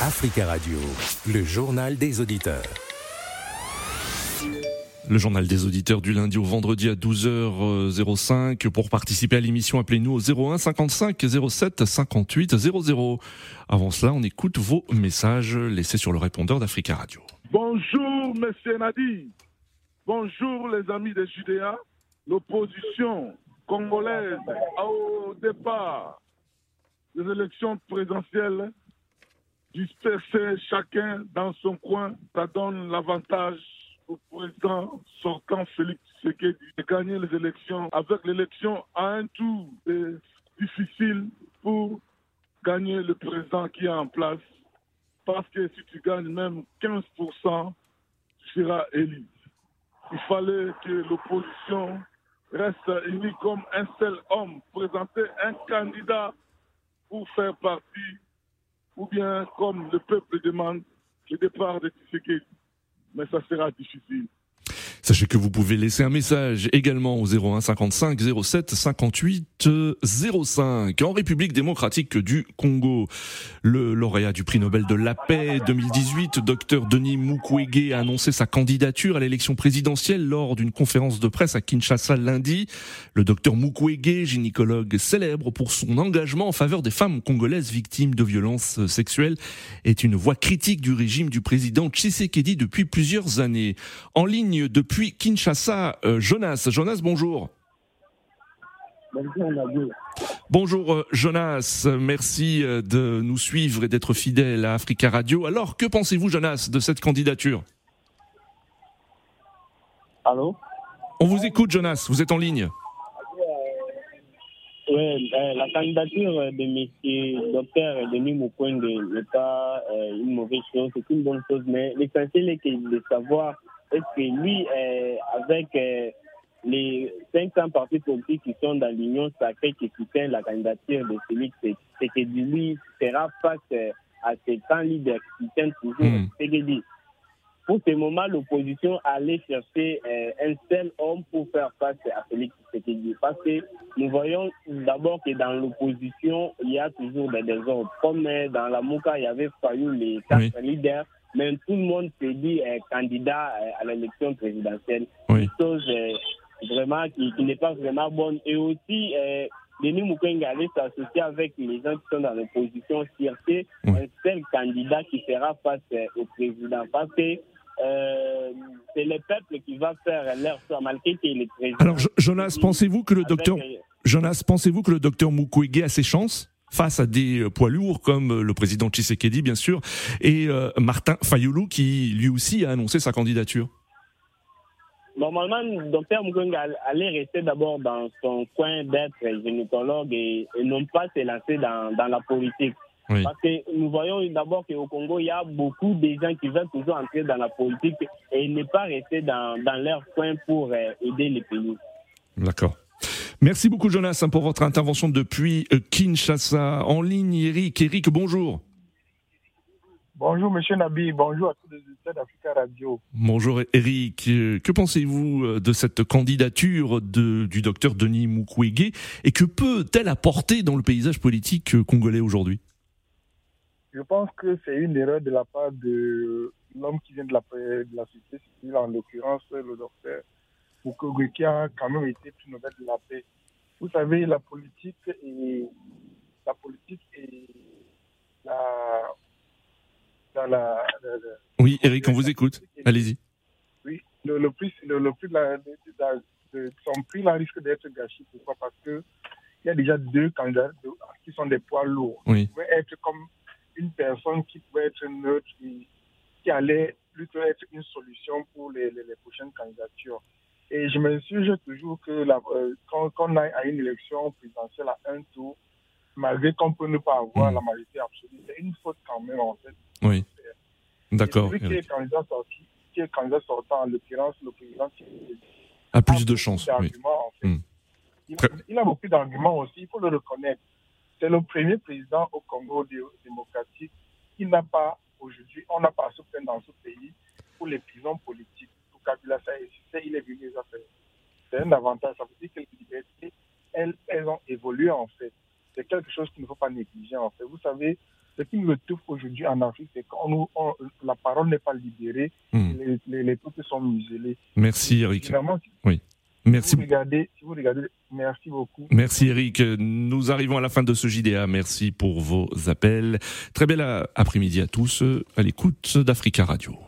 Africa Radio, le journal des auditeurs. Le journal des auditeurs du lundi au vendredi à 12h05. Pour participer à l'émission, appelez-nous au 01 55 07 58 00. Avant cela, on écoute vos messages laissés sur le répondeur d'Africa Radio. Bonjour, monsieur Nadi. Bonjour, les amis de Judéa. L'opposition congolaise au départ des élections présidentielles disperser chacun dans son coin, ça donne l'avantage au président sortant Félix Tshisekedi de gagner les élections. Avec l'élection à un tour, c'est difficile pour gagner le président qui est en place. Parce que si tu gagnes même 15%, tu seras élu. Il fallait que l'opposition reste unie comme un seul homme, présenter un candidat pour faire partie ou bien comme le peuple demande le départ de Tshisekedi. Mais ça sera difficile. Sachez que vous pouvez laisser un message également au 01 55 07 58 05. En République démocratique du Congo, le lauréat du prix Nobel de la paix 2018, Dr Denis Mukwege, a annoncé sa candidature à l'élection présidentielle lors d'une conférence de presse à Kinshasa lundi. Le Dr Mukwege, gynécologue célèbre pour son engagement en faveur des femmes congolaises victimes de violences sexuelles, est une voix critique du régime du président Tshisekedi depuis plusieurs années. En ligne de depuis Kinshasa, euh, Jonas. Jonas, bonjour. Bonjour, euh, Jonas, merci euh, de nous suivre et d'être fidèle à Africa Radio. Alors, que pensez-vous Jonas de cette candidature? Allô? On vous écoute Jonas, vous êtes en ligne. Oui, la candidature de M. Docteur Denis Mukwege n'est pas une mauvaise chose, c'est une bonne chose, mais l'essentiel est de savoir est-ce que lui, euh, avec euh, les 500 partis politiques qui sont dans l'Union sacrée qui soutiennent la candidature de Félix lui sera face euh, à ces 100 leaders qui soutiennent toujours mmh. dit. Pour ce moment, l'opposition allait chercher un seul homme pour faire face à Félix Tshisekedi. Parce que nous voyons d'abord que dans l'opposition, il y a toujours des désordres. Comme dans la Mouka, il y avait Fayou, les quatre leaders mais tout le monde se dit euh, candidat euh, à l'élection présidentielle. Oui. Une chose euh, vraiment qui, n'est pas vraiment bonne. Et aussi, Denis Mukwege allait s'associer avec les gens qui sont dans l'opposition, chercher oui. un seul candidat qui fera face au président. Parce que c'est le peuple qui va faire leur choix, malgré qu'il est président. Alors, Jonas, pensez-vous que le docteur Jonas, pensez-vous que le docteur Mukwege a ses chances? Face à des euh, poids lourds comme euh, le président Tshisekedi, bien sûr, et euh, Martin Fayoulou, qui lui aussi a annoncé sa candidature Normalement, le docteur Mukwege allait rester d'abord dans son coin d'être gynécologue et, non pas se lancer dans, dans la politique. Parce que nous voyons d'abord qu'au Congo, il y a beaucoup de gens qui veulent toujours entrer dans la politique et ne pas rester dans, dans leur coin pour aider les pays. D'accord. Merci beaucoup Jonas hein, pour votre intervention depuis euh, Kinshasa. En ligne, Eric. Eric, bonjour. Bonjour Monsieur Nabi, bonjour à tous les auditeurs d'Africa Radio. Bonjour Eric, euh, que pensez-vous euh, de cette candidature de, du docteur Denis Mukwege et que peut-elle apporter dans le paysage politique congolais aujourd'hui? Je pense que c'est une erreur de la part de l'homme qui vient de la, de la société civile, en l'occurrence le docteur Mukwege qui a quand même été plus nouvelle de la paix. Vous savez, la politique et la politique et la, la, oui, Eric, on vous écoute. Allez-y. Oui, le, le prix, le, le prix de son prix là, risque d'être gâché. Pourquoi Parce que il y a déjà deux candidats qui sont des poids lourds. Oui. Qui pouvaient être comme une personne qui pouvait être neutre et qui allait plutôt être une solution pour les, les prochaines candidatures. Et je me suis toujours que la, euh, quand, quand, on a à une élection présidentielle à un tour, malgré qu'on peut ne pas avoir la majorité absolue, c'est une faute quand même en fait. Oui. D'accord. Celui qui est candidat sorti, qui est candidat sortant, en l'occurrence le président qui a plus de chances. Oui. En fait. mm. il, il, a beaucoup d'arguments aussi, il faut le reconnaître. C'est le premier président au Congo démocratique qui n'a pas aujourd'hui, on n'a pas à se plaindre dans ce pays pour les prisons politiques. Kabila, ça existait, il est venu les affaires. C'est un avantage. Ça veut dire que les libertés, elles, elles ont évolué en fait. C'est quelque chose qu'il ne faut pas négliger en fait. Vous savez, ce qui nous retrouve aujourd'hui en Afrique, c'est quand la parole n'est pas libérée, hmm. les, les, peuples sont muselés. Merci Eric. oui. Merci. Si vous, regardez, si vous regardez, merci beaucoup. Merci Eric. Nous arrivons à la fin de ce JDA. Merci pour vos appels. Très bel après-midi à tous à l'écoute d'Africa Radio.